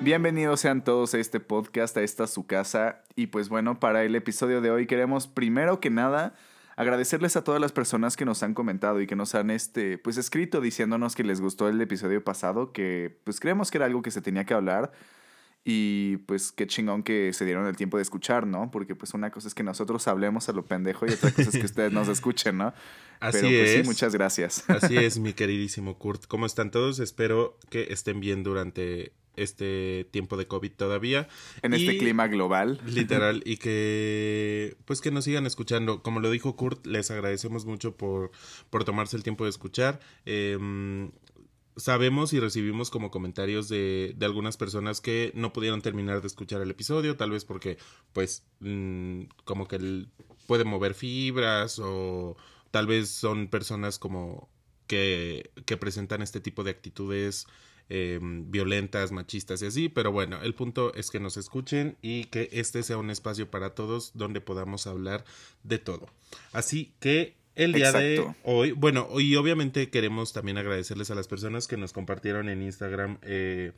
Bienvenidos sean todos a este podcast, a esta su casa. Y pues bueno, para el episodio de hoy queremos primero que nada agradecerles a todas las personas que nos han comentado y que nos han este, pues escrito diciéndonos que les gustó el episodio pasado, que pues creemos que era algo que se tenía que hablar. Y pues qué chingón que se dieron el tiempo de escuchar, ¿no? Porque pues una cosa es que nosotros hablemos a lo pendejo y otra cosa es que ustedes nos escuchen, ¿no? Así Pero pues es. sí, muchas gracias. Así es, mi queridísimo Kurt. ¿Cómo están todos? Espero que estén bien durante este tiempo de COVID todavía. En este clima global. Literal, y que pues que nos sigan escuchando. Como lo dijo Kurt, les agradecemos mucho por, por tomarse el tiempo de escuchar. Em, sabemos y recibimos como comentarios de, de algunas personas que no pudieron terminar de escuchar el episodio, tal vez porque pues mm, como que puede mover fibras o tal vez son personas como que, que presentan este tipo de actitudes eh, violentas, machistas y así, pero bueno, el punto es que nos escuchen y que este sea un espacio para todos donde podamos hablar de todo. Así que el día de hoy, bueno, y obviamente queremos también agradecerles a las personas que nos compartieron en Instagram, eh,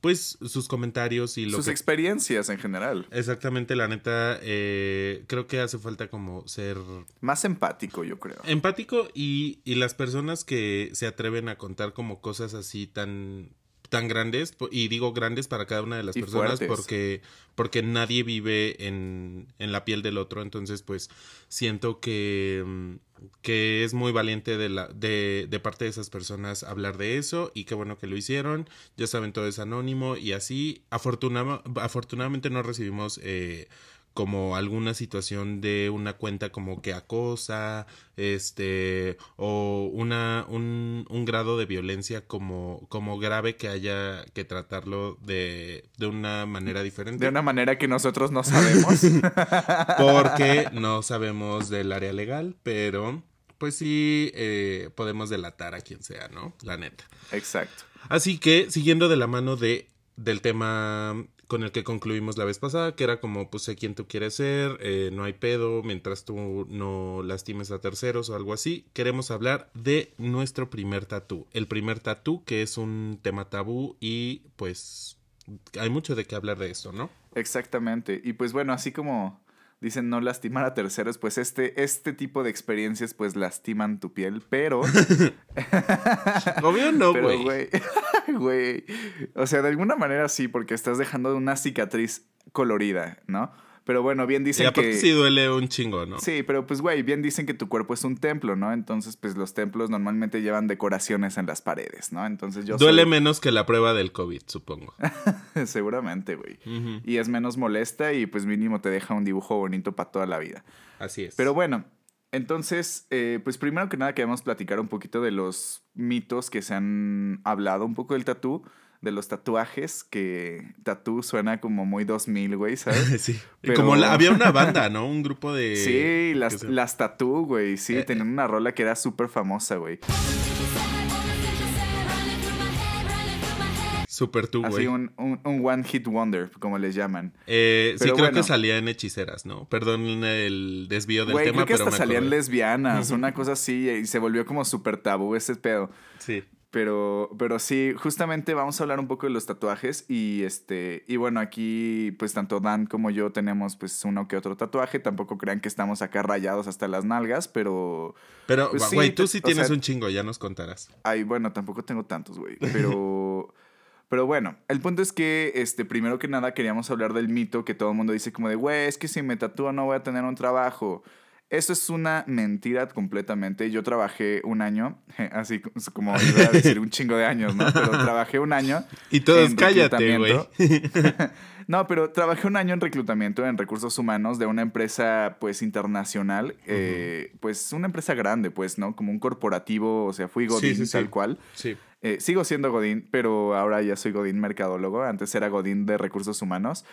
pues sus comentarios y lo Sus que experiencias en general. Exactamente, la neta, eh, creo que hace falta como ser Más empático, yo creo. empático y, y las personas que se atreven a contar como cosas así tan tan grandes y digo grandes para cada una de las Y personas fuertes. porque porque nadie vive en, en la piel del otro. Entonces pues siento que mm, que es muy valiente de la de, de parte de esas personas hablar de eso y qué bueno que lo hicieron. Ya saben todo es anónimo y así. Afortuna- afortunadamente no recibimos eh, como alguna situación de una cuenta como que acosa, este, o una, un, un grado de violencia como, como grave que haya que tratarlo de, de una manera diferente. De una manera que nosotros no sabemos. Porque no sabemos del área legal, pero pues sí eh, podemos delatar a quien sea, ¿no? La neta. Exacto. Así que, siguiendo de la mano de, del tema con el que concluimos la vez pasada, que era como, pues sé quién tú quieres ser, eh, no hay pedo, mientras tú no lastimes a terceros o algo así, queremos hablar de nuestro primer tatú. El primer tatú, que es un tema tabú y pues hay mucho de qué hablar de eso, ¿no? Exactamente. Y pues bueno, así como dicen no lastimar a terceros, pues este, este tipo de experiencias pues lastiman tu piel, pero... Obvio no, güey, güey. O sea, de alguna manera sí, porque estás dejando una cicatriz colorida, ¿no? Pero bueno, bien Y dicen aparte que... sí duele un chingo, ¿no? Sí, pero pues, güey, bien dicen que tu cuerpo es un templo, ¿no? Entonces, pues los templos normalmente llevan decoraciones en las paredes, ¿no? Entonces yo Duele soy- menos que la prueba del COVID, supongo. Seguramente, güey. Y es menos molesta y pues mínimo te deja un dibujo bonito para toda la vida. Así es. Pero bueno, entonces, eh, pues primero que nada queremos platicar un poquito de los mitos que se han hablado, un poco del tatú, de los tatuajes, que tatú suena como muy 2000, güey, ¿sabes? sí. Pero- Como la- había una banda, ¿no? Un grupo de... sí, las, las tatú, güey, sí, Eh, tenían una rola que era súper famosa, güey. Super tú, güey. Así un, un, un one hit wonder, como les llaman. Eh, sí, creo bueno. que salía en Hechiceras, ¿no? Perdón el desvío del Güey, tema, creo que pero hasta me salían lesbianas, una cosa así, y se volvió como súper tabú ese pedo. Sí. Pero, pero sí, justamente vamos a hablar un poco de los tatuajes y este, y bueno, aquí pues tanto Dan como yo tenemos pues uno que otro tatuaje, tampoco crean que estamos acá rayados hasta las nalgas, pero, Pero, Pues sí, güey, tú sí tienes sea- un chingo, ya nos contarás. ay, bueno, tampoco tengo tantos, güey, pero, pero bueno, el punto es que, este, primero que nada queríamos hablar del mito que todo el mundo dice como de, güey, es que si me tatúo no voy a tener un trabajo. Eso es una mentira completamente. Yo trabajé un año, así como iba a decir un chingo de años, ¿no? Pero trabajé un año. Y todos, en cállate, güey. no, pero trabajé un año en reclutamiento en recursos humanos de una empresa, pues, internacional. eh, pues, una empresa grande, pues, ¿no? Como un corporativo, o sea, fui Godín sí, sí. tal cual. Sí. Eh, sigo siendo Godín, pero ahora ya soy Godín mercadólogo. Antes era Godín de recursos humanos.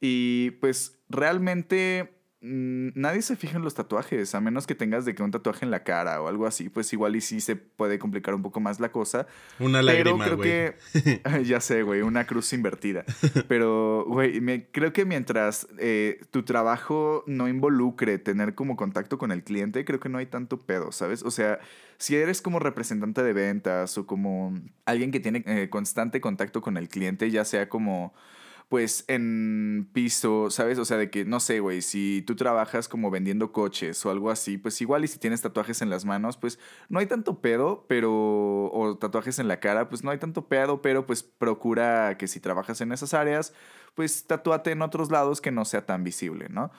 Y pues realmente nadie se fija en los tatuajes, a menos que tengas de que un tatuaje en la cara o algo así, pues igual y sí se puede complicar un poco más la cosa. Una Pero lágrima, creo que, ya sé, güey, una cruz invertida. Pero, güey, creo que mientras eh, tu trabajo no involucre tener como contacto con el cliente, creo que no hay tanto pedo, ¿sabes? O sea, si eres como representante de ventas o como alguien que tiene eh, constante contacto con el cliente, ya sea como pues en piso, ¿sabes? O sea, de que, no sé, güey, si tú trabajas como vendiendo coches o algo así, pues igual y si tienes tatuajes en las manos, pues no hay tanto pedo, pero, o tatuajes en la cara, pues no hay tanto pedo, pero pues procura que si trabajas en esas áreas, pues tatúate en otros lados que no sea tan visible, ¿no?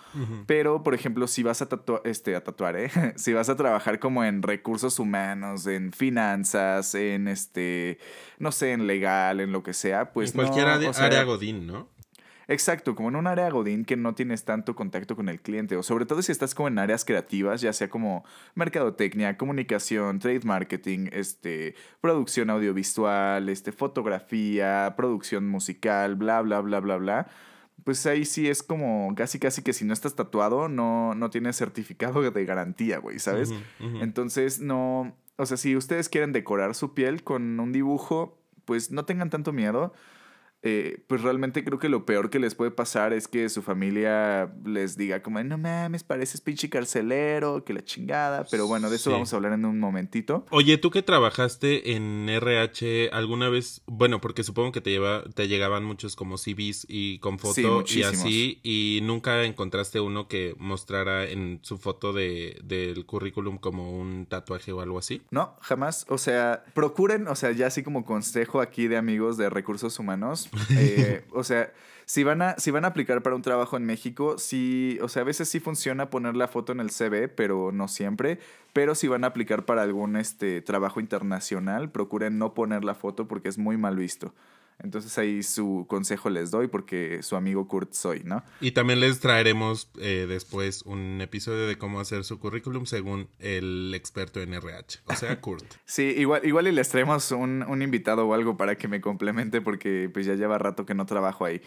Pero, por ejemplo, si vas a tatuar, este, a tatuar, ¿eh? si vas a trabajar como en recursos humanos, en finanzas, en este, no sé, en legal, en lo que sea, pues en cualquier no, área, o sea, área Godín, ¿no? Exacto, como en un área Godín que no tienes tanto contacto con el cliente, o sobre todo si estás como en áreas creativas, ya sea como mercadotecnia, comunicación, trade marketing, este, producción audiovisual, este, fotografía, producción musical, bla, bla, bla, bla, bla. Pues ahí sí es como casi, casi que si no estás tatuado, no, no tienes certificado de garantía, güey, ¿sabes? Entonces, no. O sea, si ustedes quieren decorar su piel con un dibujo, pues no tengan tanto miedo. Eh, pues realmente creo que lo peor que les puede pasar es que su familia les diga como, no mames, pareces pinche carcelero, que la chingada. Pero bueno, de eso Sí. vamos a hablar en un momentito. Oye, tú que trabajaste en RH alguna vez, bueno, porque supongo que te lleva, te llegaban muchos como CVs y con foto Sí, y así, y nunca encontraste uno que mostrara en su foto de, del currículum como un tatuaje o algo así. No, jamás. O sea, procuren, o sea, ya así como consejo aquí de amigos de recursos humanos. Eh, o sea, si van, a, si van a aplicar para un trabajo en México, sí, o sea, a veces sí funciona poner la foto en el CV, pero no siempre. Pero si van a aplicar para algún este, trabajo internacional, procuren no poner la foto porque es muy mal visto. Entonces ahí su consejo les doy porque su amigo Kurt soy, ¿no? Y también les traeremos eh, después un episodio de cómo hacer su currículum según el experto en RH, o sea, Kurt. Sí, igual, igual y les traemos un, un invitado o algo para que me complemente porque pues ya lleva rato que no trabajo ahí.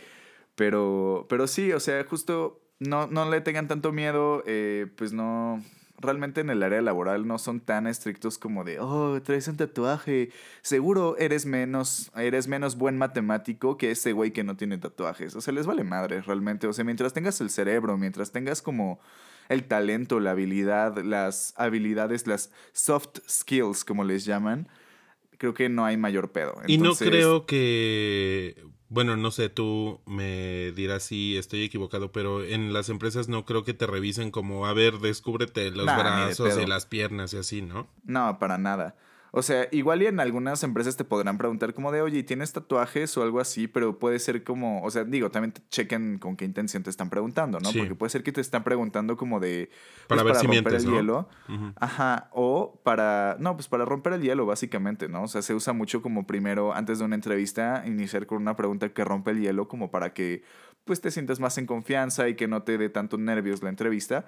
Pero, pero sí, o sea, justo no, no le tengan tanto miedo, eh, pues no, realmente en el área laboral no son tan estrictos como de, oh, traes un tatuaje, seguro eres menos, eres menos buen matemático que ese güey que no tiene tatuajes. O sea, les vale madre realmente. O sea, mientras tengas el cerebro, mientras tengas como el talento, la habilidad, las habilidades, las soft skills, como les llaman, creo que no hay mayor pedo. Y no creo que, bueno, no sé, tú me dirás si estoy equivocado, pero en las empresas no creo que te revisen como, a ver, descúbrete los Nah, brazos y las piernas y así, ¿no? No, para nada. O sea, igual y en algunas empresas te podrán preguntar como de, oye, ¿tienes tatuajes o algo así? Pero puede ser como, o sea, digo, también te chequen con qué intención te están preguntando, ¿no? Sí. Porque puede ser que te están preguntando como de... pues, Para ver si romper mientes, el ¿no? hielo. Ajá, o para, no, pues para romper el hielo, básicamente, ¿no? O sea, se usa mucho como primero, antes de una entrevista, iniciar con una pregunta que rompe el hielo, como para que, pues, te sientas más en confianza y que no te dé tantos nervios la entrevista.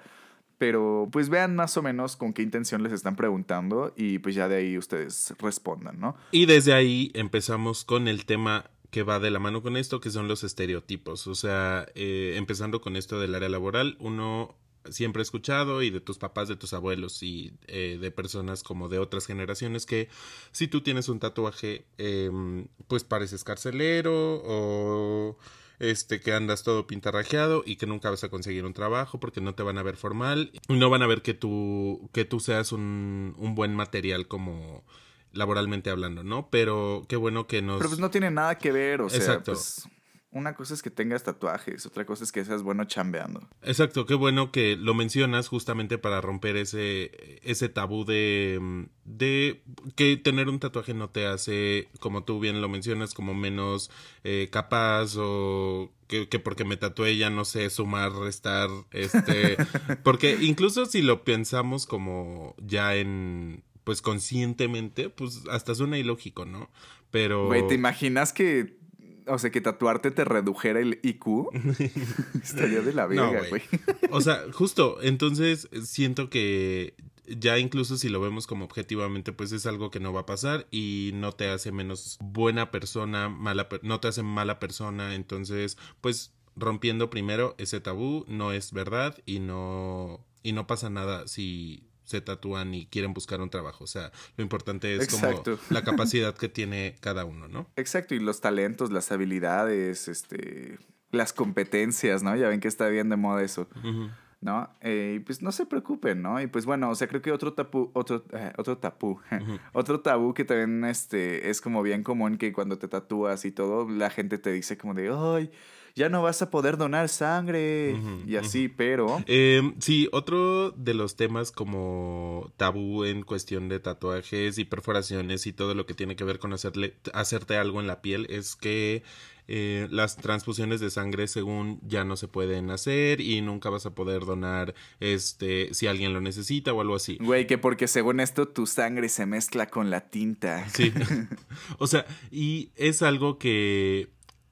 Pero, pues, vean más o menos con qué intención les están preguntando y, pues, ya de ahí ustedes respondan, ¿no? Y desde ahí empezamos con el tema que va de la mano con esto, que son los estereotipos. O sea, eh, empezando con esto del área laboral, uno siempre ha escuchado y de tus papás, de tus abuelos y eh, de personas como de otras generaciones que si tú tienes un tatuaje, em, pues pareces carcelero o este que andas todo pintarrajeado y que nunca vas a conseguir un trabajo porque no te van a ver formal y no van a ver que tú que tú seas un, un buen material como laboralmente hablando, ¿no? Pero qué bueno que nos Pero, pues, no tiene nada que ver, o sea, pues, una cosa es que tengas tatuajes, otra cosa es que seas bueno chambeando. Exacto, qué bueno que lo mencionas justamente para romper ese, ese tabú de, de que tener un tatuaje no te hace, como tú bien lo mencionas, como menos eh, capaz o que, que porque me tatué ya no sé sumar, restar, este, porque incluso si lo pensamos como ya en, pues conscientemente, pues hasta suena ilógico, ¿no? Pero... Güey, ¿te imaginas que, o sea, que tatuarte te redujera el IQ? Estaría de la verga, güey. O sea, justo, entonces siento que ya incluso si lo vemos como objetivamente, pues es algo que no va a pasar y no te hace menos buena persona, mala, no te hace mala persona, entonces, pues rompiendo primero ese tabú, no es verdad y no, y no pasa nada si se tatúan y quieren buscar un trabajo. O sea, lo importante es como la capacidad que tiene cada uno, ¿no? Exacto, y los talentos, las habilidades, este, las competencias, ¿no? Ya ven que está bien de moda eso. ¿no? Eh, y pues no se preocupen, ¿no? Y pues bueno, o sea, creo que otro tabú, otro, eh, otro tabú, otro tabú que también este, es como bien común que cuando te tatúas y todo, la gente te dice como de, ay, ya no vas a poder donar sangre y así, pero... Eh, sí, otro de los temas como tabú en cuestión de tatuajes y perforaciones y todo lo que tiene que ver con hacerle, hacerte algo en la piel es que eh, las transfusiones de sangre según ya no se pueden hacer y nunca vas a poder donar este si alguien lo necesita o algo así. Güey, que porque según esto tu sangre se mezcla con la tinta. Sí. o sea, y es algo que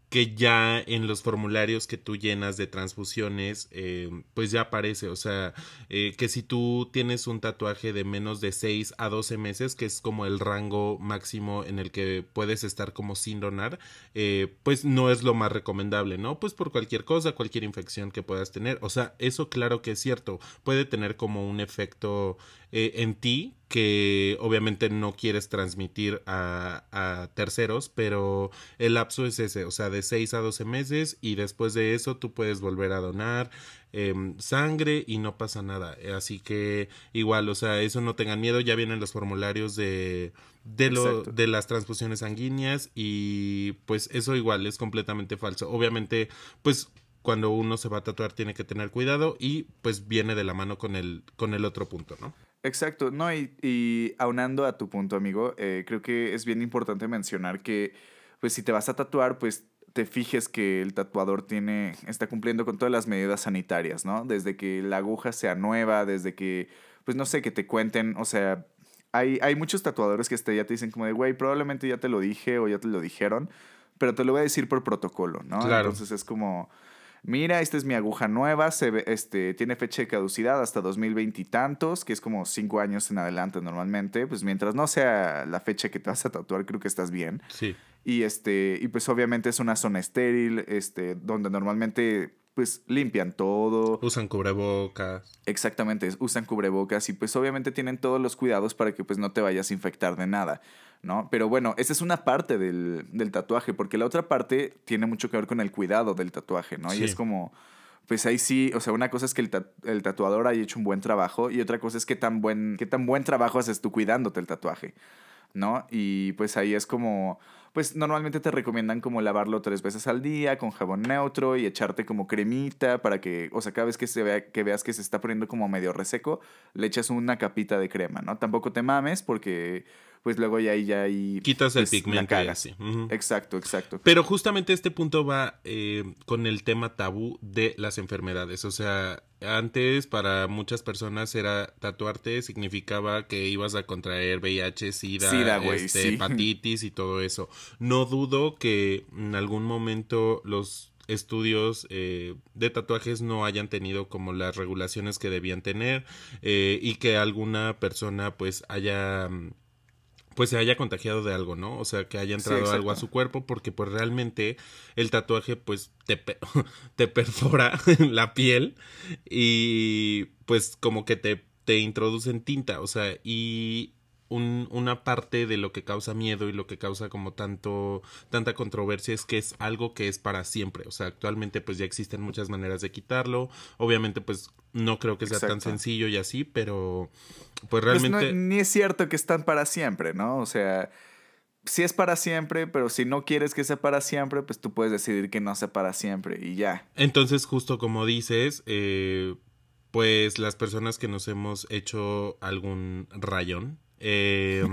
que ya en los formularios que tú llenas de transfusiones, eh, pues ya aparece, o sea, eh, que si tú tienes un tatuaje de menos de 6 a 12 meses, que es como el rango máximo en el que puedes estar como sin donar, eh, pues no es lo más recomendable, ¿no? Pues por cualquier cosa, cualquier infección que puedas tener, o sea, eso claro que es cierto, puede tener como un efecto en ti que obviamente no quieres transmitir a, a, terceros, pero el lapso es ese, o sea, de 6 a 12 meses y después de eso tú puedes volver a donar em, sangre y no pasa nada. Así que igual, o sea, eso no tengan miedo, ya vienen los formularios de, de, lo, de las transfusiones sanguíneas y pues eso igual es completamente falso. Obviamente, pues cuando uno se va a tatuar tiene que tener cuidado y pues viene de la mano con el, con el otro punto, ¿no? Exacto, no, y, y aunando a tu punto, amigo, eh, creo que es bien importante mencionar que, pues si te vas a tatuar, pues te fijes que el tatuador tiene, está cumpliendo con todas las medidas sanitarias, ¿no? Desde que la aguja sea nueva, desde que, pues no sé, que te cuenten, o sea, hay, hay muchos tatuadores que este, ya te dicen como de, güey, probablemente ya te lo dije o ya te lo dijeron, pero te lo voy a decir por protocolo, ¿no? Claro. Entonces es como mira, esta es mi aguja nueva, se este, tiene fecha de caducidad hasta 2020 y tantos, que es como cinco años en adelante normalmente, pues mientras no sea la fecha que te vas a tatuar, creo que estás bien. Sí. Y este, y pues obviamente es una zona estéril, este, donde normalmente pues limpian todo. Usan cubrebocas. Exactamente, usan cubrebocas y pues obviamente tienen todos los cuidados para que pues no te vayas a infectar de nada. ¿no? Pero bueno, esa es una parte del, del, tatuaje, porque la otra parte tiene mucho que ver con el cuidado del tatuaje, ¿no? Y es como, pues ahí sí, o sea, una cosa es que el, el, tatuador haya hecho un buen trabajo y otra cosa es qué tan buen, qué tan buen trabajo haces tú cuidándote el tatuaje, ¿no? Y pues ahí es como, pues normalmente te recomiendan como lavarlo tres veces al día con jabón neutro y echarte como cremita para que, o sea, cada vez que, se vea, que veas que se está poniendo como medio reseco, le echas una capita de crema, ¿no? Tampoco te mames porque pues luego ya ahí ya ahí quitas el pues, pigmento así. Exacto, exacto. Pero justamente este punto va eh, con el tema tabú de las enfermedades. O sea, antes para muchas personas era tatuarte significaba que ibas a contraer VIH, SIDA, este, hepatitis y todo eso. No dudo que en algún momento los estudios eh, de tatuajes no hayan tenido como las regulaciones que debían tener eh, y que alguna persona pues haya pues se haya contagiado de algo, ¿no? O sea, que haya entrado algo a su cuerpo porque pues realmente el tatuaje pues te, te perfora la piel y pues como que te, te introducen tinta, o sea, y un, una parte de lo que causa miedo y lo que causa como tanto tanta controversia es que es algo que es para siempre. O sea actualmente pues ya existen muchas maneras de quitarlo. Obviamente pues no creo que sea tan sencillo y así pero pues, pues realmente ni es cierto que están para siempre no o sea sí es para siempre pero si no quieres que sea para siempre pues tú puedes decidir que no sea para siempre y ya. Entonces justo como dices eh, pues las personas que nos hemos hecho algún rayón eh,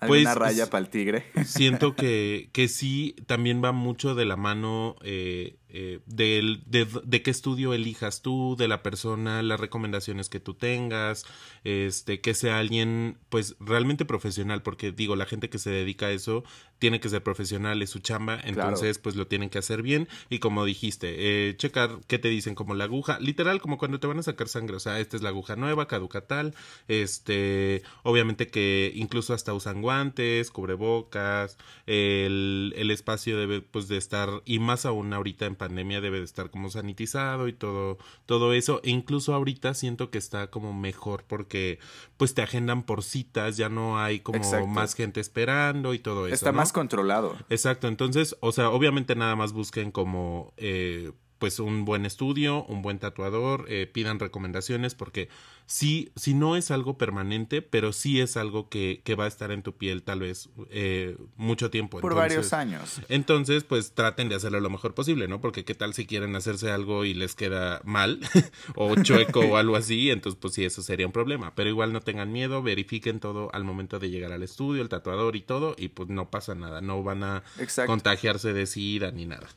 pues, una raya para el tigre. Siento que, que sí, también va mucho de la mano eh, eh, de, de, qué estudio elijas tú, de la persona, las recomendaciones que tú tengas, este, que sea alguien, pues, realmente profesional, porque digo, la gente que se dedica a eso tiene que ser profesional, es su chamba, entonces, pues, lo tienen que hacer bien, y como dijiste, eh, checar qué te dicen, como la aguja, literal, como cuando te van a sacar sangre, o sea, esta es la aguja nueva, caduca tal, este, obviamente que incluso hasta usan guantes, cubrebocas, el, el espacio debe, pues, de estar, y más aún ahorita en pandemia debe de estar como sanitizado y todo, todo eso. E incluso ahorita siento que está como mejor porque pues te agendan por citas, ya no hay como más gente esperando y todo eso. Está más controlado. Exacto, entonces, o sea, obviamente nada más busquen como eh, pues un buen estudio, un buen tatuador, eh, pidan recomendaciones porque sí, si no es algo permanente, pero sí es algo que, que va a estar en tu piel tal vez eh, mucho tiempo. Por varios años. Entonces, pues traten de hacerlo lo mejor posible, ¿no? Porque qué tal si quieren hacerse algo y les queda mal o chueco o algo así, entonces pues sí, eso sería un problema. Pero igual no tengan miedo, verifiquen todo al momento de llegar al estudio, el tatuador y todo, y pues no pasa nada, no van a contagiarse de sida ni nada.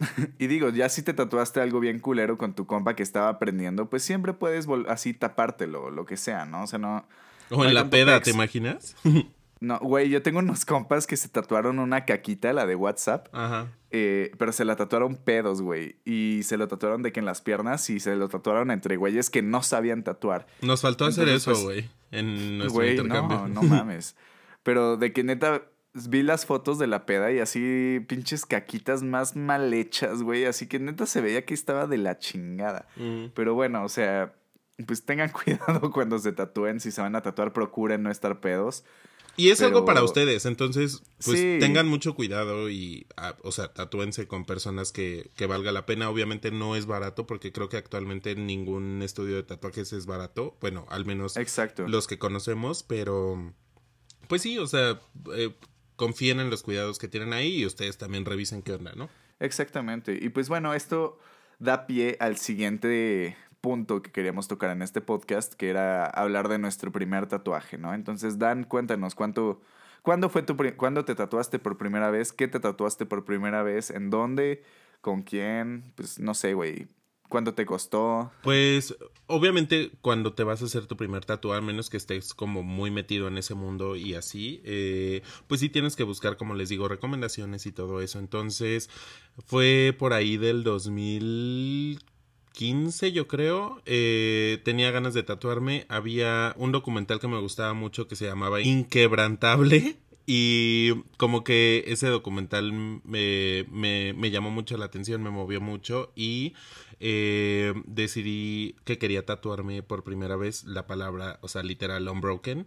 y digo, ya si te tatuaste algo bien culero con tu compa que estaba aprendiendo, pues siempre puedes así tapártelo, lo que sea, ¿no? O sea, no. O en la peda, ¿te imaginas? no, güey, yo tengo unos compas que se tatuaron una caquita, la de WhatsApp. Ajá. Eh, pero se la tatuaron pedos, güey. Y se lo tatuaron de que en las piernas y se lo tatuaron entre güeyes que no sabían tatuar. Nos faltó hacer eso, pues, güey. en nuestro intercambio. No, no mames. Pero de que neta vi las fotos de la peda y así pinches caquitas más mal hechas, güey. Así que neta se veía que estaba de la chingada. Mm. Pero bueno, o sea, pues tengan cuidado cuando se tatúen. Si se van a tatuar, procuren no estar pedos. Y es algo para ustedes, entonces, pues tengan mucho cuidado y, ah, o sea, tatúense con personas que, que valga la pena. Obviamente no es barato porque creo que actualmente ningún estudio de tatuajes es barato. Bueno, al menos Exacto. los que conocemos, pero... Pues sí, o sea, eh, confíen en los cuidados que tienen ahí y ustedes también revisen qué onda, ¿no? Exactamente. Y pues bueno, esto da pie al siguiente punto que queríamos tocar en este podcast, que era hablar de nuestro primer tatuaje, ¿no? Entonces, Dan, cuéntanos, ¿cuánto, ¿cuándo fue tu, cuándo te tatuaste por primera vez? ¿Qué te tatuaste por primera vez? ¿En dónde? ¿Con quién? Pues no sé, güey. ¿Cuánto te costó? Pues obviamente cuando te vas a hacer tu primer tatuaje, menos que estés como muy metido en ese mundo y así, eh, pues sí tienes que buscar, como les digo, recomendaciones y todo eso. Entonces fue por ahí del 2015 yo creo, eh, tenía ganas de tatuarme, había un documental que me gustaba mucho que se llamaba Inquebrantable y como que ese documental me, me, me, llamó mucho la atención, me movió mucho y eh, decidí que quería tatuarme por primera vez la palabra, o sea, literal, unbroken.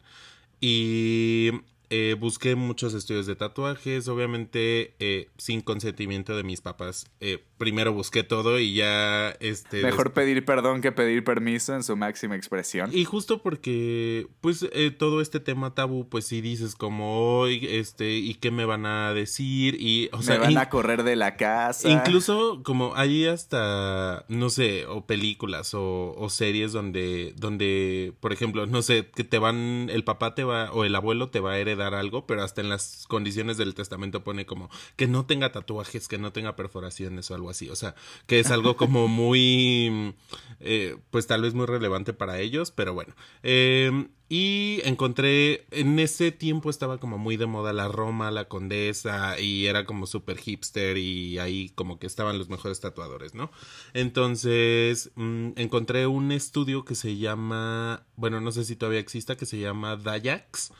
Y eh, busqué muchos estudios de tatuajes, obviamente eh, sin consentimiento de mis papás. Eh, primero busqué todo y ya este... Mejor pedir perdón que pedir permiso en su máxima expresión. Y justo porque, pues, todo este tema tabú, pues si dices como hoy, este, y qué me van a decir, y, o sea... Me van a correr de la casa. Incluso como hay hasta, no sé, o películas o, o series donde, donde, por ejemplo, no sé, que te van, el papá te va, o el abuelo te va a heredar algo, pero hasta en las condiciones del testamento pone como que no tenga tatuajes, que no tenga perforaciones o algo así. O sea, que es algo como muy, eh, pues tal vez muy relevante para ellos, pero bueno. Em, y encontré, en ese tiempo estaba como muy de moda la Roma, la Condesa, y era como súper hipster y ahí como que estaban los mejores tatuadores, ¿no? Entonces, mm, encontré un estudio que se llama, bueno, no sé si todavía exista, que se llama Dayax.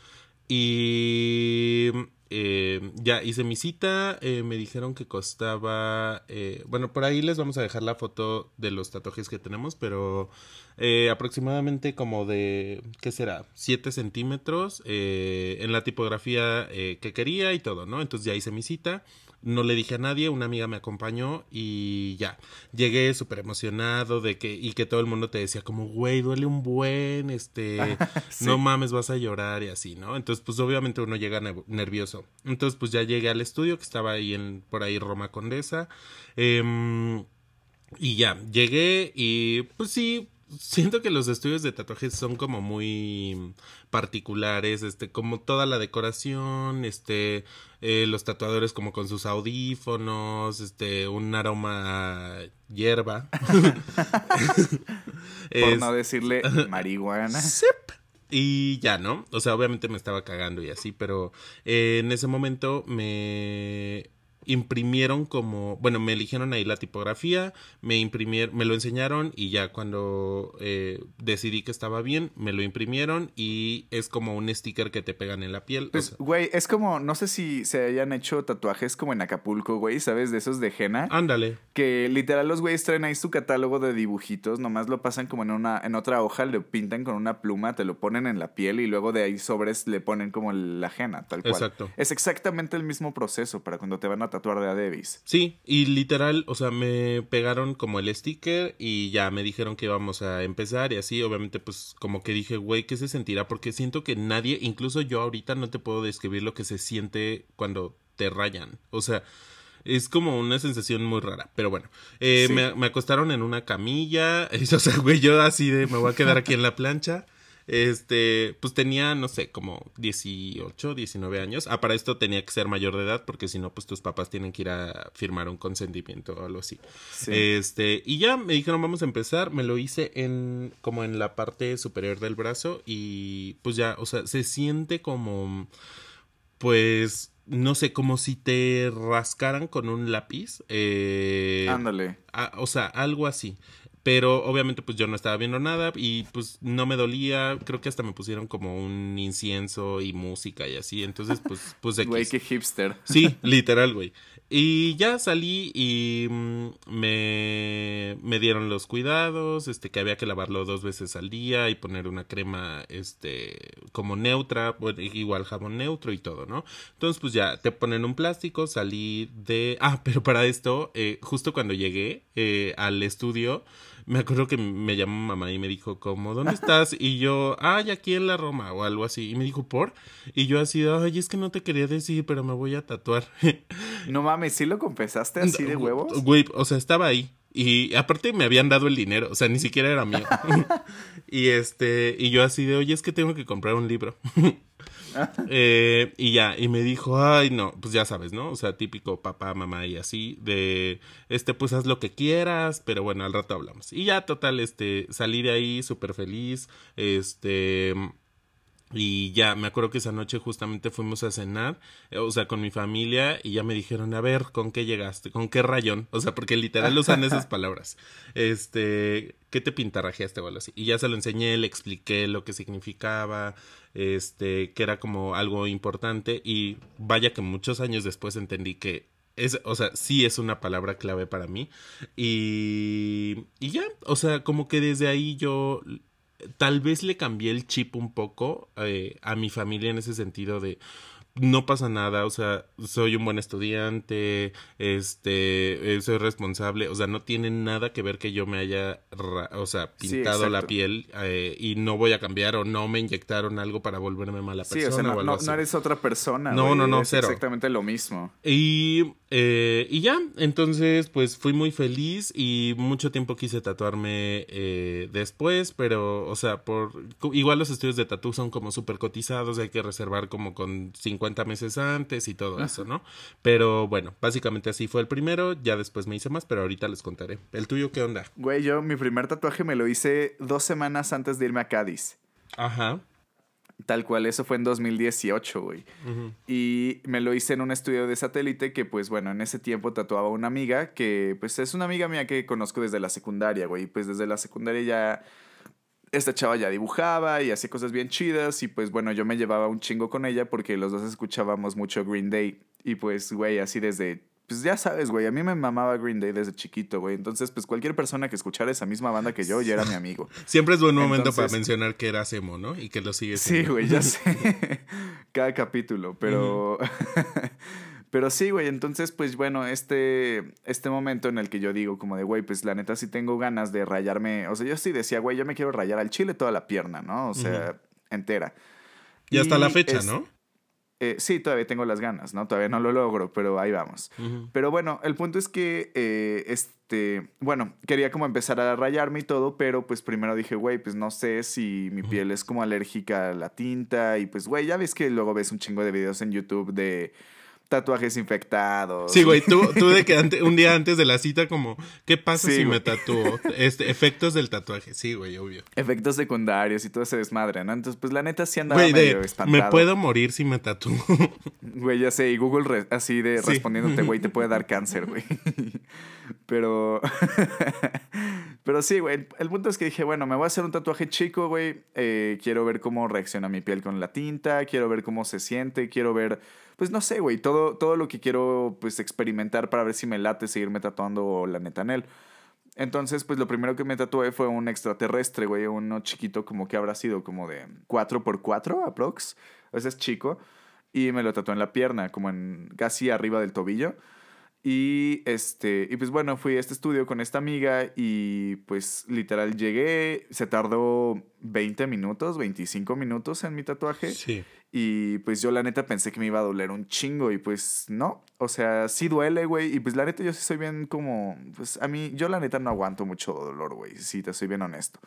Y eh, ya hice mi cita, eh, me dijeron que costaba, eh, bueno, por ahí les vamos a dejar la foto de los tatuajes que tenemos, pero aproximadamente como de, ¿qué será? 7 centímetros en la tipografía que quería y todo, ¿no? Entonces ya hice mi cita, no le dije a nadie, una amiga me acompañó y ya. Llegué súper emocionado de que, y que todo el mundo te decía como, güey, duele un buen, este, no mames, vas a llorar y así, ¿no? Entonces, pues obviamente uno llega nervioso. Entonces, pues ya llegué al estudio que estaba ahí en, por ahí Roma Condesa. Em, y ya, llegué y pues sí, siento que los estudios de tatuajes son como muy particulares, este, como toda la decoración, este, eh, los tatuadores como con sus audífonos, este, un aroma hierba. Por no decirle marihuana. Y ya, ¿no? O sea, obviamente me estaba cagando y así, pero eh, en ese momento me imprimieron como, bueno, me eligieron ahí la tipografía, me imprimieron, me lo enseñaron y ya cuando eh, decidí que estaba bien, me lo imprimieron y es como un sticker que te pegan en la piel. Pues, güey, es como, no sé si se hayan hecho tatuajes como en Acapulco, güey, ¿sabes? De esos de henna. Ándale. Que literal los güeyes traen ahí su catálogo de dibujitos, nomás lo pasan como en una, en otra hoja, lo pintan con una pluma, te lo ponen en la piel y luego de ahí sobres le ponen como la henna, tal cual. Exacto. Es exactamente el mismo proceso para cuando te van a tatuar de a Davis. Sí, y literal, o sea, me pegaron como el sticker y ya me dijeron que íbamos a empezar y así, obviamente, pues como que dije, güey, ¿qué se sentirá? Porque siento que nadie, incluso yo ahorita no te puedo describir lo que se siente cuando te rayan. O sea, es como una sensación muy rara, pero bueno. Eh, me, me, acostaron en una camilla, o sea, güey, yo así de me voy a quedar aquí en la plancha. Este, pues tenía, no sé, como 18, 19 años. Ah, para esto tenía que ser mayor de edad porque si no, pues tus papás tienen que ir a firmar un consentimiento o algo así. Este, y ya me dijeron, vamos a empezar. Me lo hice en, como en la parte superior del brazo y pues ya, o sea, se siente como, pues, no sé, como si te rascaran con un lápiz. Eh, Ándale. o sea, algo así. Pero obviamente pues yo no estaba viendo nada y pues no me dolía. Creo que hasta me pusieron como un incienso y música y así. Entonces pues... pues Güey, qué hipster. Sí, literal, güey. Y ya salí y mm, me, me dieron los cuidados, este, que había que lavarlo dos veces al día y poner una crema, este, como neutra, igual jabón neutro y todo, ¿no? Entonces, pues ya, te ponen un plástico, salí de... Ah, pero para esto, eh, justo cuando llegué eh, al estudio, me acuerdo que me llamó mamá y me dijo como, ¿dónde estás? Y yo, ay, aquí en la Roma o algo así. Y me dijo, ¿por? Y yo así, ay, es que no te quería decir, pero me voy a tatuar. No mames, ¿sí lo confesaste así de huevos? Güey, o sea, estaba ahí. Y aparte me habían dado el dinero, o sea, ni siquiera era mío. y este, y yo así de, oye, es que tengo que comprar un libro. Eh, y ya, y me dijo, ay, no, pues ya sabes, ¿no? O sea, típico papá, mamá y así, de, este, pues haz lo que quieras, pero bueno, al rato hablamos. Y ya, total, este, salí de ahí súper feliz, este, y ya, me acuerdo que esa noche justamente fuimos a cenar, eh, o sea, con mi familia, y ya me dijeron, a ver, ¿con qué llegaste? ¿Con qué rayón? O sea, porque literal usan esas palabras. Este, ¿qué te pintarrajeaste o algo así? Y ya se lo enseñé, le expliqué lo que significaba, este, que era como algo importante, y vaya que muchos años después entendí que es, o sea, sí es una palabra clave para mí. Y, y ya, o sea, como que desde ahí yo tal vez le cambié el chip un poco eh, a mi familia en ese sentido de no pasa nada, o sea, soy un buen estudiante, este, eh, soy responsable, o sea, no tiene nada que ver que yo me haya, o sea, pintado la piel eh, y no voy a cambiar o no me inyectaron algo para volverme mala persona. Sí, o sea, no, no, no, eres otra persona. No, no, no, es cero. Exactamente lo mismo. Y, eh, y ya, entonces, pues fui muy feliz y mucho tiempo quise tatuarme después, pero, o sea, por, igual los estudios de tatu son como súper cotizados, hay que reservar como con cinco 50 meses antes y todo eso, ¿no? Pero bueno, básicamente así fue el primero, ya después me hice más, pero ahorita les contaré. ¿El tuyo qué onda? Güey, yo mi primer tatuaje me lo hice dos semanas antes de irme a Cádiz. Ajá. Tal cual, eso fue en 2018, güey. Y me lo hice en un estudio de satélite que, pues bueno, en ese tiempo tatuaba una amiga que, pues es una amiga mía que conozco desde la secundaria, güey. Pues desde la secundaria ya esta chava ya dibujaba y hacía cosas bien chidas y pues bueno, yo me llevaba un chingo con ella porque los dos escuchábamos mucho Green Day y pues güey, así desde pues ya sabes, güey, a mí me mamaba Green Day desde chiquito, güey. Entonces, pues cualquier persona que escuchara esa misma banda que yo ya era mi amigo. Siempre es buen momento para mencionar que era emo, ¿no? Y que lo sigue siendo. Sí, güey, ya sé. Cada capítulo, pero Pero sí, güey, entonces, pues bueno, este, este momento en el que yo digo como de, güey, pues la neta sí tengo ganas de rayarme, o sea, yo sí decía, güey, yo me quiero rayar al chile toda la pierna, ¿no? O sea, entera. Y, hasta la fecha, ¿no? Eh, sí, todavía tengo las ganas, ¿no? Todavía no lo logro, pero ahí vamos. Pero bueno, el punto es que, eh, este, bueno, quería como empezar a rayarme y todo, pero pues primero dije, güey, pues no sé si mi piel es como alérgica a la tinta y pues, güey, ya ves que luego ves un chingo de videos en YouTube de tatuajes infectados. Sí, güey, tú, tú de que ante- un día antes de la cita como, ¿qué pasa Sí, si me tatúo? Este, efectos del tatuaje, sí, güey, obvio. Efectos secundarios y todo ese desmadre, ¿no? Entonces, pues la neta sí andaba Güey, medio de, espantado. me puedo morir si me tatúo. Güey, ya sé, y Google re- así de Sí. respondiéndote, güey, te puede dar cáncer, güey. Pero. Pero sí, güey. El punto es que dije, bueno, me voy a hacer un tatuaje chico, güey. Eh, quiero ver cómo reacciona mi piel con la tinta. Quiero ver cómo se siente. Quiero ver. Pues no sé, güey. Todo, todo lo que quiero, pues, experimentar para ver si me late seguirme tatuando la neta en él. Entonces, pues lo primero que me tatué fue un extraterrestre, güey, uno chiquito como que habrá sido como de 4x4 aprox. Ese es chico. Y me lo tatué en la pierna, como en casi arriba del tobillo. Y este, y pues bueno, fui a este estudio con esta amiga y pues literal llegué, se tardó 20 minutos, 25 minutos en mi tatuaje. Sí. Y pues yo la neta pensé que me iba a doler un chingo y pues no. O sea, sí duele, güey. Y pues la neta yo sí soy bien como... Pues a mí, yo la neta no aguanto mucho dolor, güey. Si te soy bien honesto.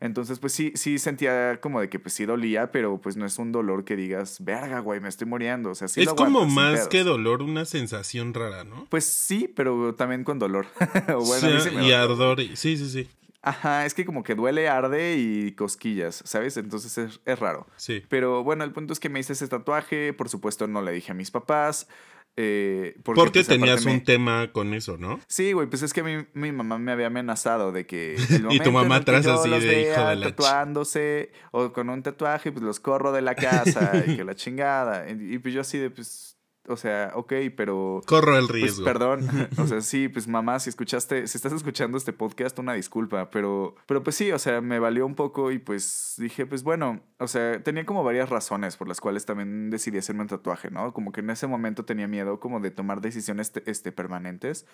Entonces pues sí, sí sentía como de que pues sí dolía, pero pues no es un dolor que digas, verga, güey, me estoy muriendo. O sea, sí es lo como más que dolor, una sensación rara, ¿no? Pues sí, pero también con dolor. A mí Sí, me y ardor. y- Sí, sí, sí. Ajá, es que como que duele, arde y cosquillas, ¿sabes? Entonces es, es raro. Sí. Pero bueno, el punto es que me hice ese tatuaje. Por supuesto, no le dije a mis papás. eh, porque, Porque pues, tenías me- un tema con eso, ¿no? Sí, güey, pues es que mi, mi mamá me había amenazado de que. el Y tu mamá atrás así los de, vea "Hijo de la ch-". tatuándose o con un tatuaje, pues los corro de la casa y que la chingada. Y, y pues yo así de, pues. O sea, ok, pero. Corro el Pues riesgo. perdón, o sea, sí, pues mamá, si escuchaste, si estás escuchando este podcast, una disculpa, pero, pero pues sí, o sea, me valió un poco y pues dije, pues bueno, o sea, tenía como varias razones por las cuales también decidí hacerme un tatuaje, ¿no? Como que en ese momento tenía miedo como de tomar decisiones te- este, permanentes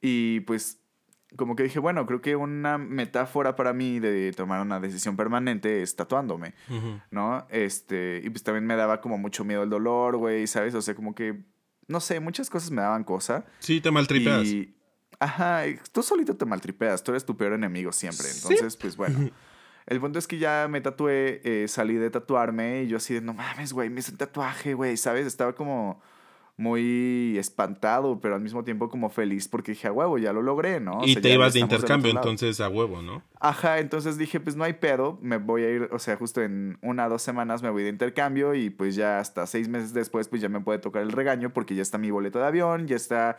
y pues como que dije, bueno, creo que una metáfora para mí de tomar una decisión permanente es tatuándome. ¿no? Este, y pues también me daba como mucho miedo el dolor, güey, ¿sabes? O sea, como que, no sé, muchas cosas me daban cosa. Sí, te maltripeas. Y, ajá, tú solito te maltripeas, tú eres tu peor enemigo siempre. Entonces, pues bueno. El punto es que ya me tatué, eh, salí de tatuarme y yo así de, no mames, güey, me hice un tatuaje, güey, ¿sabes? Estaba como muy espantado, pero al mismo tiempo como feliz porque dije, a huevo, ya lo logré, ¿no? O y sea, te ibas de intercambio, entonces a huevo, ¿no? Ajá, entonces dije, pues no hay pedo, me voy a ir, o sea, justo en una o dos semanas me voy de intercambio y pues ya hasta seis meses después pues ya me puede tocar el regaño porque ya está mi boleto de avión, ya está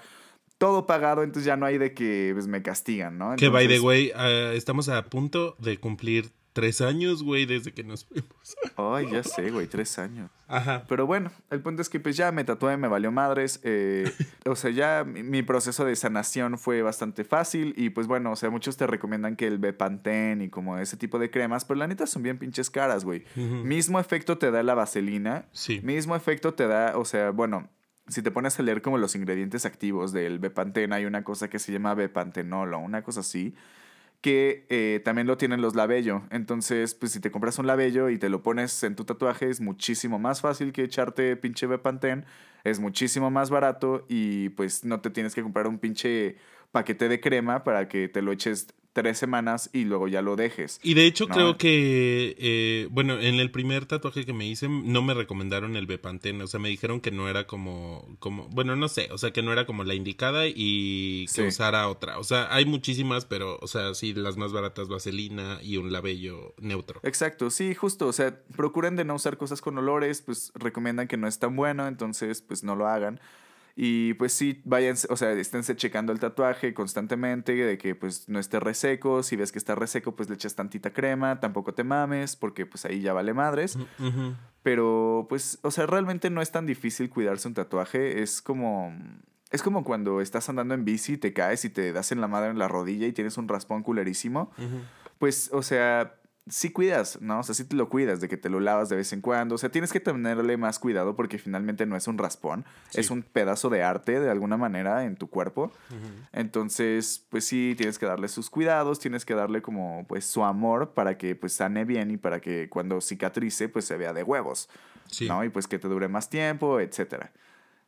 todo pagado, entonces ya no hay de que pues, me castigan, ¿no? que by the way, ah, estamos a punto de cumplir tres años, güey, desde que nos fuimos. Ay, ya sé, güey, tres años. Ajá. Pero bueno, el punto es que pues ya me tatué, me valió madres. eh, o sea, ya mi, proceso de sanación fue bastante fácil. Y pues bueno, o sea, muchos te recomiendan que el Bepantén y como ese tipo de cremas, pero la neta son bien pinches caras, güey. Mismo efecto te da la vaselina. Sí. Mismo efecto te da, o sea, bueno, si te pones a leer como los ingredientes activos del Bepantén, hay una cosa que se llama Bepantenol o una cosa así, que eh, también lo tienen los labello. Entonces, pues si te compras un labello y te lo pones en tu tatuaje, es muchísimo más fácil que echarte pinche Bepantén, es muchísimo más barato y pues no te tienes que comprar un pinche paquete de crema para que te lo eches tres semanas y luego ya lo dejes. Y de hecho No. creo que, eh, bueno, en el primer tatuaje que me hice no me recomendaron el Bepantén, o sea, me dijeron que no era como, como, bueno, no sé, o sea, que no era como la indicada y que Sí. usara otra. O sea, hay muchísimas, pero, o sea, sí, las más baratas, vaselina y un labello neutro. Exacto, sí, justo, o sea, procuren de no usar cosas con olores, pues recomiendan que no es tan bueno, entonces pues no lo hagan. Y pues sí, vayan, o sea, esténse checando el tatuaje constantemente, de que pues no esté reseco, si ves que está reseco, pues le echas tantita crema, tampoco te mames, porque pues ahí ya vale madres. Ujú. Pero pues, o sea, realmente no es tan difícil cuidarse un tatuaje, es como... Es como cuando estás andando en bici, te caes y te das en la madre en la rodilla y tienes un raspón culerísimo pues, o sea, sí cuidas, ¿no? O sea, sí te lo cuidas de que te lo lavas de vez en cuando. O sea, tienes que tenerle más cuidado porque finalmente no es un raspón, Sí. es un pedazo de arte de alguna manera en tu cuerpo. Entonces, pues sí, tienes que darle sus cuidados, tienes que darle como, pues, su amor para que, pues, sane bien y para que cuando cicatrice, pues, se vea de huevos, Sí. ¿no? Y pues que te dure más tiempo, etcétera.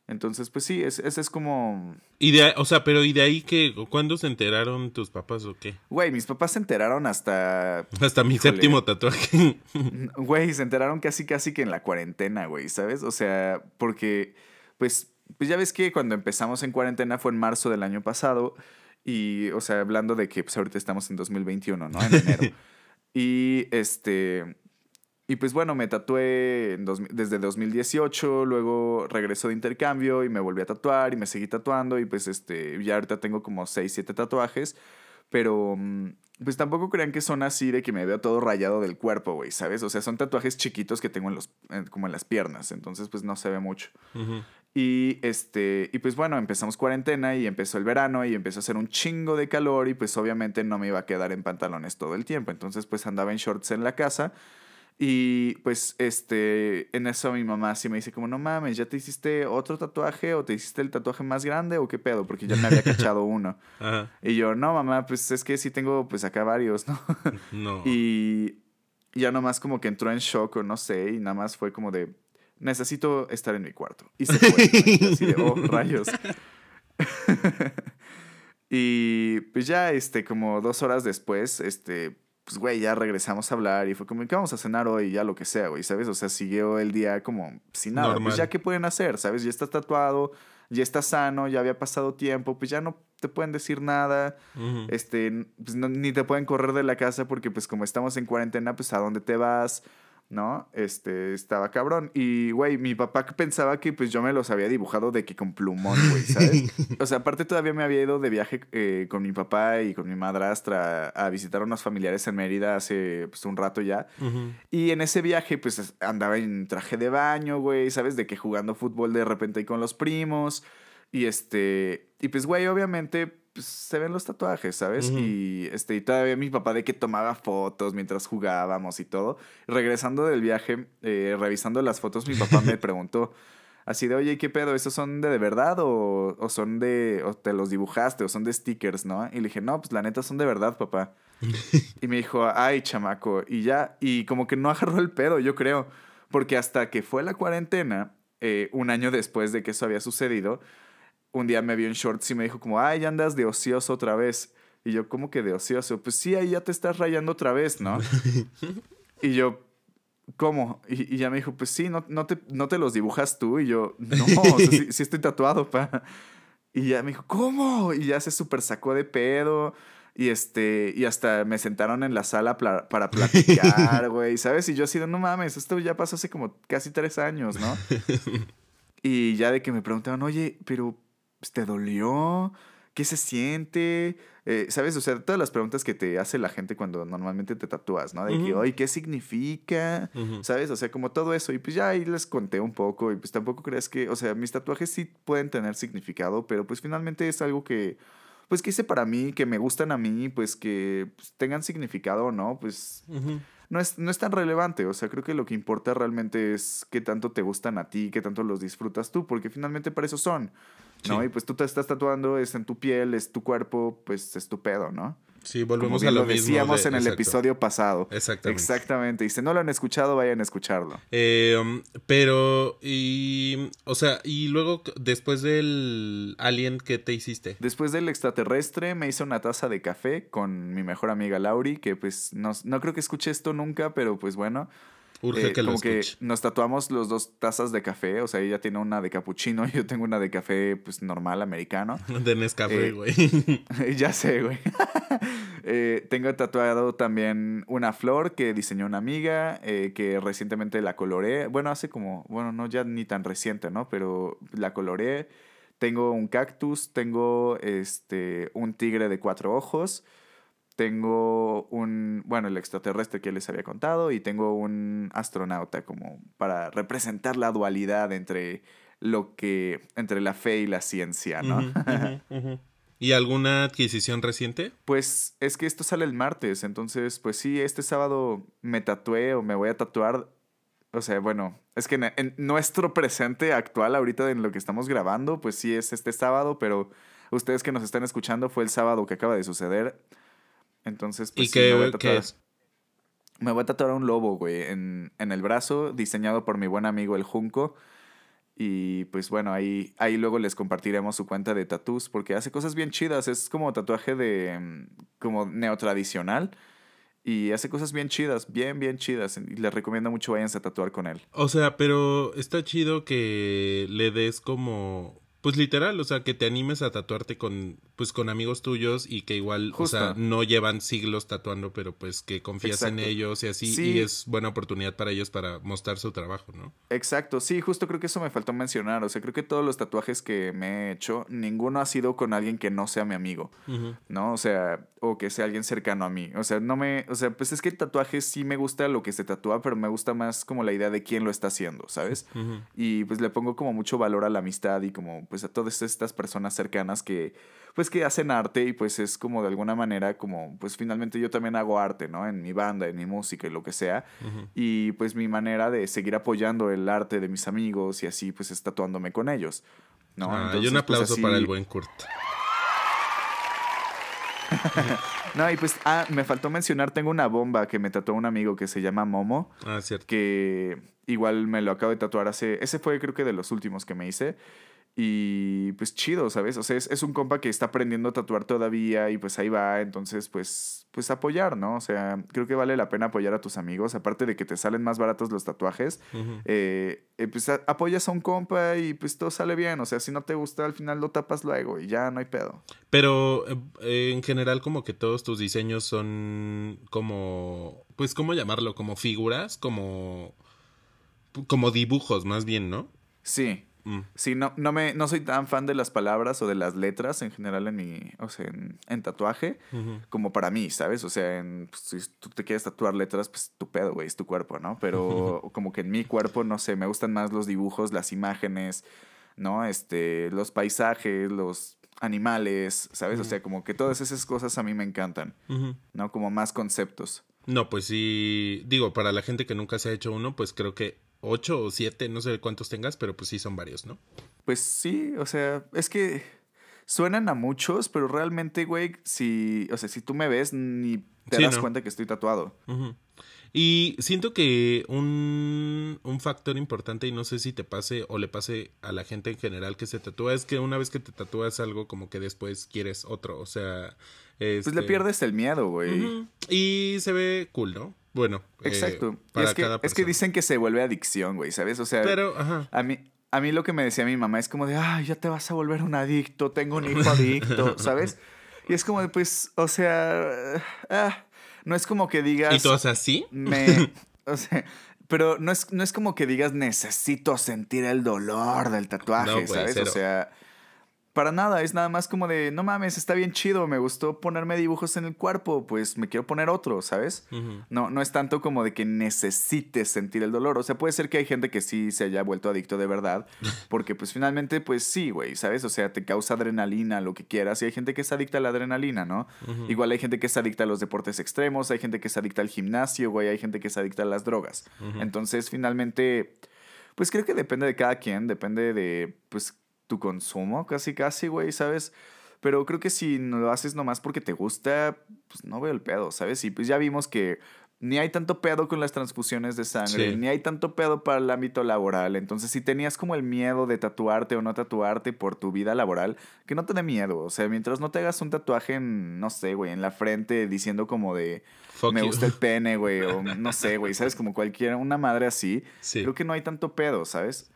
Entonces, pues sí, es- ese es como... Y de, o sea, pero ¿y de ahí que cuándo se enteraron tus papás o qué? Güey, mis papás se enteraron hasta Hasta mi Híjole. séptimo tatuaje. Güey, se enteraron casi casi que en la cuarentena, güey, ¿sabes? O sea, porque, pues, pues ya ves que cuando empezamos en cuarentena fue en marzo del año pasado. Y, o sea, hablando de que pues ahorita estamos en 2021, ¿no? En enero. y este. Y pues bueno, me tatué en dos- desde 2018, luego regresó de intercambio y me volví a tatuar y me seguí tatuando y pues este, ya ahorita tengo como 6, 7 tatuajes, pero mm, pues tampoco crean que son así de que me veo todo rayado del cuerpo, güey, ¿sabes? O sea, son tatuajes chiquitos que tengo en los, en- como en las piernas, entonces pues no se ve mucho. Ujú. Y este, y pues bueno, empezamos cuarentena y empezó el verano y empezó a hacer un chingo de calor y pues obviamente no me iba a quedar en pantalones todo el tiempo. Entonces pues andaba en shorts en la casa y pues este, en eso mi mamá sí me dice como, no mames, ¿ya te hiciste otro tatuaje o te hiciste el tatuaje más grande o qué pedo? Porque ya me había cachado uno. Ajá. Y yo, no mamá, pues es que sí tengo pues acá varios, ¿no? No. Y ya nomás como que entró en shock o no sé, y nada más fue como de, necesito estar en mi cuarto. Y se fue. ¿no? Y así de, oh, rayos. y pues ya, este, como dos horas después, este, pues güey, ya regresamos a hablar y fue como, ¿qué vamos a cenar hoy? Ya lo que sea, güey, ¿sabes? O sea, siguió el día como sin nada. Normal. Pues ya, ¿qué pueden hacer? ¿Sabes? Ya estás tatuado, ya estás sano, ya había pasado tiempo, pues ya no te pueden decir nada este, pues no- ni te pueden correr de la casa porque pues como estamos en cuarentena, pues a dónde te vas, ¿no? Este, estaba cabrón. Y, güey, mi papá pensaba que pues yo me los había dibujado de que con plumón, güey, ¿sabes? o sea, aparte todavía me había ido de viaje eh, con mi papá y con mi madrastra a, visitar a unos familiares en Mérida hace pues un rato ya. Y en ese viaje, pues es- andaba en traje de baño, güey, ¿sabes? De que jugando fútbol de repente ahí con los primos. Y este. Y pues, güey, obviamente, pues se ven los tatuajes, ¿sabes? Y este, y todavía mi papá de que tomaba fotos mientras jugábamos y todo. Regresando del viaje, eh, revisando las fotos, mi papá me preguntó. Así de, oye, ¿qué pedo? ¿Esos son de de verdad o, o son de. o te los dibujaste o son de stickers, ¿no? Y le dije, no, pues la neta son de verdad, papá. Y me dijo, ay, chamaco. Y ya, y como que no agarró el pedo, yo creo. Porque hasta que fue la cuarentena, eh, un año después de que eso había sucedido, un día me vio en shorts y me dijo como, ay, ya andas de ocioso otra vez. Y yo, ¿cómo que de ocioso? Pues sí, ahí ya te estás rayando otra vez, ¿no? y yo, ¿cómo? Y, y ya me dijo, pues sí, no, no, te, no te los dibujas tú. Y yo, no, o sea, sí, sí estoy tatuado, pa. Y ya me dijo, ¿cómo? Y ya se super sacó de pedo. Y este, y hasta me sentaron en la sala pla- para platicar, güey, ¿sabes? Y yo así de, no mames, esto ya pasó hace como casi tres años, ¿no? y ya de que me preguntaban, oye, pero pues, ¿te dolió? ¿Qué se siente? Eh, ¿Sabes? O sea, todas las preguntas que te hace la gente cuando normalmente te tatúas, ¿no? De que, oye, ¿qué significa? ¿Sabes? O sea, como todo eso. Y pues ya ahí les conté un poco. Y pues tampoco creas que, o sea, mis tatuajes sí pueden tener significado, pero pues finalmente es algo que, pues que hice para mí, que me gustan a mí, pues que pues, tengan significado o no, pues no es, no es tan relevante. O sea, creo que lo que importa realmente es qué tanto te gustan a ti, qué tanto los disfrutas tú, porque finalmente para eso son. ¿No? Sí. Y pues tú te estás tatuando, es en tu piel, es tu cuerpo, pues es tu pedo, ¿no? Sí, Como volvemos bien a lo, lo mismo. decíamos de- en el exacto. episodio pasado. Exactamente. Exactamente. Y si no lo han escuchado, vayan a escucharlo. Eh, pero, y, o sea, y luego después del alien, ¿qué te hiciste? Después del extraterrestre me hice una taza de café con mi mejor amiga Lauri, que pues no, no creo que escuche esto nunca, pero pues bueno. Urge eh, que lo como que escuche. nos tatuamos los dos tazas de café, o sea, ella tiene una de capuchino y yo tengo una de café pues normal americano. De Nescafé, eh, güey. ya sé, güey. Eh, tengo tatuado también una flor que diseñó una amiga, que recientemente la coloré. Bueno, hace como, bueno, no ya ni tan reciente, ¿no? Pero la coloré. Tengo un cactus, tengo este, un tigre de cuatro ojos, tengo un, bueno, el extraterrestre que les había contado y tengo un astronauta como para representar la dualidad entre lo que, entre la fe y la ciencia, ¿no? ¿Y alguna adquisición reciente? Pues es que esto sale el martes, entonces pues sí, este sábado me tatué o me voy a tatuar. O sea, bueno, es que en, en nuestro presente actual, ahorita en lo que estamos grabando, pues sí es este sábado, pero ustedes que nos están escuchando fue el sábado que acaba de suceder. Entonces, pues ¿Y sí, me voy a tatuar. qué es? Me voy a tatuar un lobo, güey, en, en el brazo, diseñado por mi buen amigo el Junco. Y pues bueno, ahí, ahí luego les compartiremos su cuenta de tatús, porque hace cosas bien chidas. Es como tatuaje de. mm, como neotradicional. Y hace cosas bien chidas, bien, bien chidas. Y les recomiendo mucho váyanse a tatuar con él. O sea, pero está chido que le des como pues literal, o sea, que te animes a tatuarte con, pues con amigos tuyos y que igual, o sea, no llevan siglos tatuando, pero pues que confías en ellos y así, y es buena oportunidad para ellos para mostrar su trabajo, ¿no? Exacto, sí, justo creo que eso me faltó mencionar, o sea, creo que todos los tatuajes que me he hecho, ninguno ha sido con alguien que no sea mi amigo, ¿no? O sea, o que sea alguien cercano a mí, o sea, no me, o sea, pues es que el tatuaje sí me gusta lo que se tatúa, pero me gusta más como la idea de quién lo está haciendo, ¿sabes? Y pues le pongo como mucho valor a la amistad y como, pues a todas estas personas cercanas que pues que hacen arte y pues es como de alguna manera como pues finalmente yo también hago arte, ¿no? En mi banda, en mi música y lo que sea. Y pues mi manera de seguir apoyando el arte de mis amigos y así pues es tatuándome con ellos, ¿no? Ah, y un pues, aplauso para el buen Kurt. no, y pues, ah, me faltó mencionar, tengo una bomba que me tatuó un amigo que se llama Momo. Ah, cierto. Que igual me lo acabo de tatuar hace, ese fue creo que de los últimos que me hice. Y pues chido, ¿sabes? O sea, es, un compa que está aprendiendo a tatuar todavía y pues ahí va, entonces pues, pues apoyar, ¿no? O sea, creo que vale la pena apoyar a tus amigos, aparte de que te salen más baratos los tatuajes, eh, eh, pues apoyas a un compa y pues todo sale bien, o sea, si no te gusta al final lo tapas luego y ya no hay pedo. Pero eh, en general como que todos tus diseños son como, pues, ¿cómo llamarlo? Como figuras, como, como dibujos más bien, ¿no? Sí. Mm. Sí, no, no, me, no soy tan fan de las palabras o de las letras en general en mi, o sea, en, tatuaje, como para mí, ¿sabes? O sea, en, pues, si tú te quieres tatuar letras, pues tu pedo, güey, es tu cuerpo, ¿no? Pero como que en mi cuerpo, no sé, me gustan más los dibujos, las imágenes, ¿no? Este, los paisajes, los animales, ¿sabes? O sea, como que todas esas cosas a mí me encantan, ¿no? Como más conceptos. No, pues sí, digo, para la gente que nunca se ha hecho uno, pues creo que ocho o siete, no sé cuántos tengas, pero pues sí son varios, ¿no? Pues sí, o sea, es que suenan a muchos, pero realmente, güey, si, o sea, si tú me ves, ni te das cuenta que estoy tatuado. Y siento que un, un factor importante, y no sé si te pase o le pase a la gente en general que se tatúa, es que una vez que te tatúas algo, como que después quieres otro, o sea... Pues le este pierdes el miedo, güey. Y se ve cool, ¿no? Bueno, eh, exacto. es, que, es que dicen que se vuelve adicción, güey, ¿sabes? O sea, a mí a mí lo que me decía mi mamá es como de, "Ay, ya te vas a volver un adicto, tengo un hijo adicto", ¿sabes? Y es como de, pues, o sea, ah, no es como que digas ¿Y todos así? Me o sea, pero no es, no es como que digas necesito sentir el dolor del tatuaje, ¿sabes? O sea, para nada, es nada más como de, no mames, está bien chido, me gustó ponerme dibujos en el cuerpo, pues me quiero poner otro, ¿sabes? no, no es tanto como de que necesites sentir el dolor, o sea, puede ser que hay gente que sí se haya vuelto adicto de verdad, porque pues finalmente, pues sí, güey, ¿sabes? O sea, te causa adrenalina, lo que quieras, y hay gente que es adicta a la adrenalina, ¿no? Igual hay gente que es adicta a los deportes extremos, hay gente que es adicta al gimnasio, güey, hay gente que es adicta a las drogas. Entonces, finalmente, pues creo que depende de cada quien, depende de, pues, tu consumo, casi, casi, güey, ¿sabes? Pero creo que si lo haces nomás porque te gusta, pues no veo el pedo, ¿sabes? Y pues ya vimos que ni hay tanto pedo con las transfusiones de sangre, ni hay tanto pedo para el ámbito laboral. Entonces, si tenías como el miedo de tatuarte o no tatuarte por tu vida laboral, que no te dé miedo. O sea, mientras no te hagas un tatuaje en, no sé, güey, en la frente diciendo como de me gusta el pene, güey, o no sé, güey, ¿sabes? Como cualquiera, una madre así. Creo que no hay tanto pedo, ¿sabes?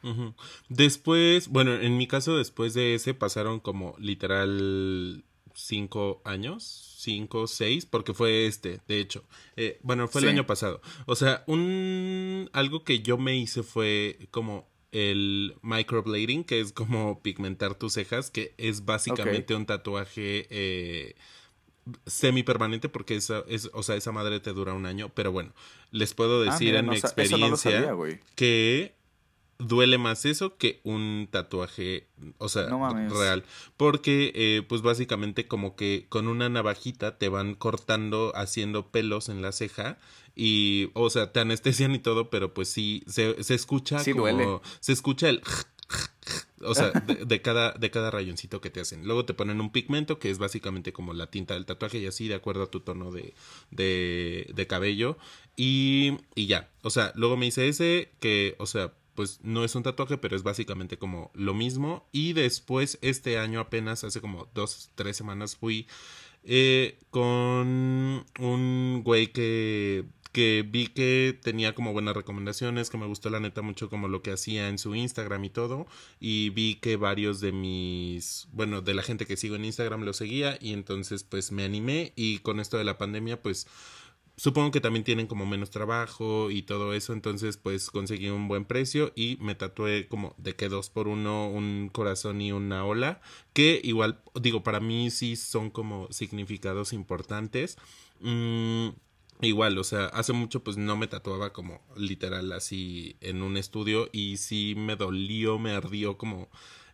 Después, bueno, en mi caso, después de ese pasaron como literal cinco años cinco, seis, porque fue este, de hecho. Eh, bueno, fue el año pasado. O sea, un algo que yo me hice fue como el microblading, que es como pigmentar tus cejas, que es básicamente un tatuaje eh, semi permanente porque esa es, o sea, esa madre te dura un año, pero bueno, les puedo ah, decir en mi experiencia que duele más eso que un tatuaje, o sea, real. Porque, eh, pues básicamente como que con una navajita te van cortando, haciendo pelos en la ceja y, o sea, te anestesian y todo, pero pues sí, se, se escucha como, se escucha el... O sea, de, cada, de cada rayoncito que te hacen. Luego te ponen un pigmento que es básicamente como la tinta del tatuaje y así de acuerdo a tu tono de, de, de cabello. Y, y ya. O sea, luego me hice ese que, o sea, pues no es un tatuaje, pero es básicamente como lo mismo. Y después, este año apenas, hace como dos, tres semanas, fui eh, con un güey que que vi que tenía como buenas recomendaciones, que me gustó la neta mucho como lo que hacía en su Instagram y todo, y vi que varios de mis, bueno, de la gente que sigo en Instagram lo seguía. Y entonces pues me animé. Y con esto de la pandemia pues supongo que también tienen como menos trabajo y todo eso, entonces pues conseguí un buen precio y me tatué como de que dos por uno un corazón y una ola, que igual digo para mí sí son como significados importantes. Mm, Igual, o sea, hace mucho pues no me tatuaba como literal así en un estudio y sí me dolió, me ardió como...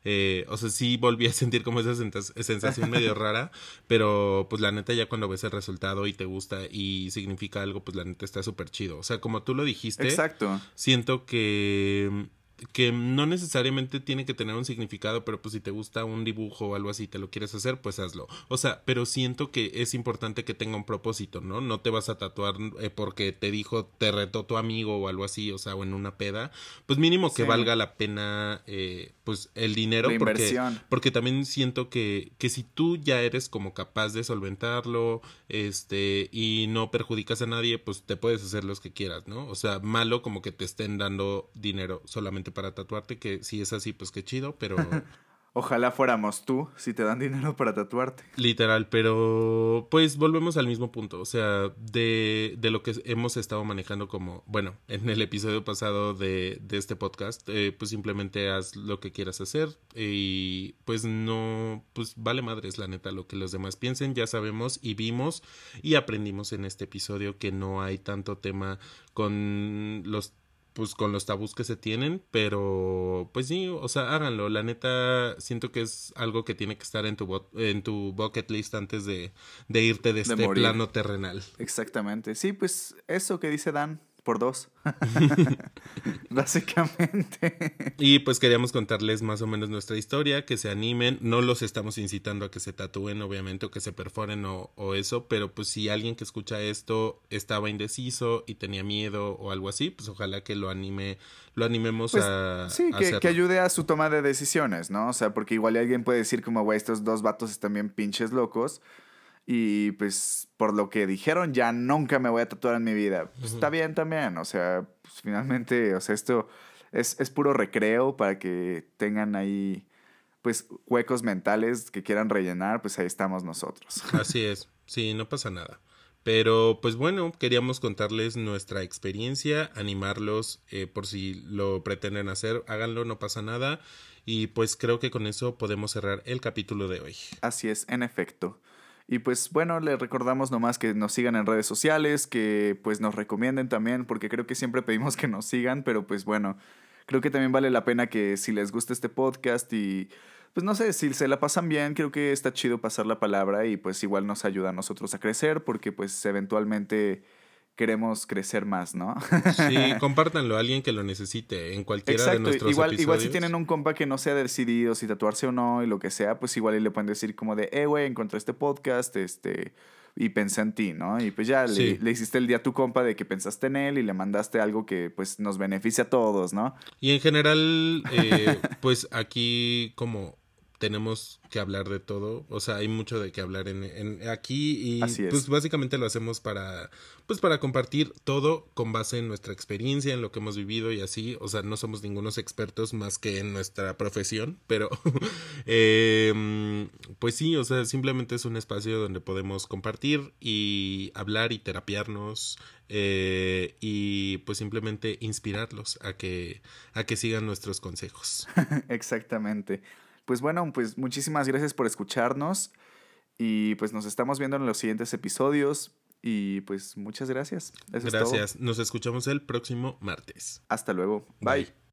Eh, o sea, sí volví a sentir como esa sensación medio rara, pero pues la neta ya cuando ves el resultado y te gusta y significa algo, pues la neta está súper chido. O sea, como tú lo dijiste, Exacto. siento que que no necesariamente tiene que tener un significado, pero pues si te gusta un dibujo o algo así, te lo quieres hacer, pues hazlo. O sea, pero siento que es importante que tenga un propósito, ¿no? No te vas a tatuar eh, porque te dijo, te retó tu amigo o algo así, o sea, o en una peda. Pues mínimo que valga la pena, eh, pues el dinero. porque, porque también siento que, que si tú ya eres como capaz de solventarlo, este, y no perjudicas a nadie, pues te puedes hacer los que quieras, ¿no? O sea, malo como que te estén dando dinero solamente para tatuarte, que si es así, pues qué chido, pero... Ojalá fuéramos tú si te dan dinero para tatuarte. Literal, pero pues volvemos al mismo punto. O sea, de, de lo que hemos estado manejando como, bueno, en el episodio pasado de, de este podcast, eh, pues simplemente haz lo que quieras hacer y pues no, pues vale madres la neta lo que los demás piensen. Ya sabemos y vimos y aprendimos en este episodio que no hay tanto tema con los pues con los tabús que se tienen, pero pues sí, o sea, háganlo. La neta, siento que es algo que tiene que estar en tu, en tu bucket list antes de, de irte de, este plano terrenal. Exactamente. Sí, pues eso que dice Dan, por dos. Básicamente. Y pues queríamos contarles más o menos nuestra historia, que se animen. No los estamos incitando a que se tatúen, obviamente, o que se perforen o, eso, pero pues si alguien que escucha esto estaba indeciso y tenía miedo o algo así, pues ojalá que lo anime, lo animemos pues, a. Sí, que, que, ayude a su toma de decisiones, ¿no? O sea, porque igual alguien puede decir como, güey, estos dos vatos están bien pinches locos. Y pues por lo que dijeron, ya nunca me voy a tatuar en mi vida. Pues está bien también, o sea, pues finalmente, o sea, esto es, es puro recreo para que tengan ahí pues huecos mentales que quieran rellenar, pues ahí estamos nosotros. Así es, sí, no pasa nada. Pero pues bueno, queríamos contarles nuestra experiencia, animarlos eh, por si lo pretenden hacer, háganlo, no pasa nada. Y pues creo que con eso podemos cerrar el capítulo de hoy. Así es, en efecto. Y pues bueno, les recordamos nomás que nos sigan en redes sociales, que pues nos recomienden también, porque creo que siempre pedimos que nos sigan, pero pues bueno, creo que también vale la pena que si les gusta este podcast y pues no sé, si se la pasan bien, creo que está chido pasar la palabra y pues igual nos ayuda a nosotros a crecer, porque pues eventualmente queremos crecer más, ¿no? Sí, compártanlo a alguien que lo necesite en cualquiera de nuestros igual, episodios. Igual si tienen un compa que no se ha decidido si tatuarse o no y lo que sea, pues igual le pueden decir como de, eh, güey, encontré este podcast, este, y pensé en ti, ¿no? Y pues ya le, le, hiciste el día a tu compa de que pensaste en él y le mandaste algo que pues nos beneficia a todos, ¿no? Y en general, eh, pues aquí como tenemos que hablar de todo, o sea, hay mucho de qué hablar en, en aquí y pues básicamente lo hacemos para pues para compartir todo con base en nuestra experiencia, en lo que hemos vivido y así, o sea, no somos ningunos expertos más que en nuestra profesión, pero eh, pues sí, o sea, simplemente es un espacio donde podemos compartir y hablar y terapiarnos eh, y pues simplemente inspirarlos a que a que sigan nuestros consejos. Exactamente. Pues bueno, pues muchísimas gracias por escucharnos y pues nos estamos viendo en los siguientes episodios y pues muchas gracias. gracias. Nos escuchamos el próximo martes. Hasta luego. Bye.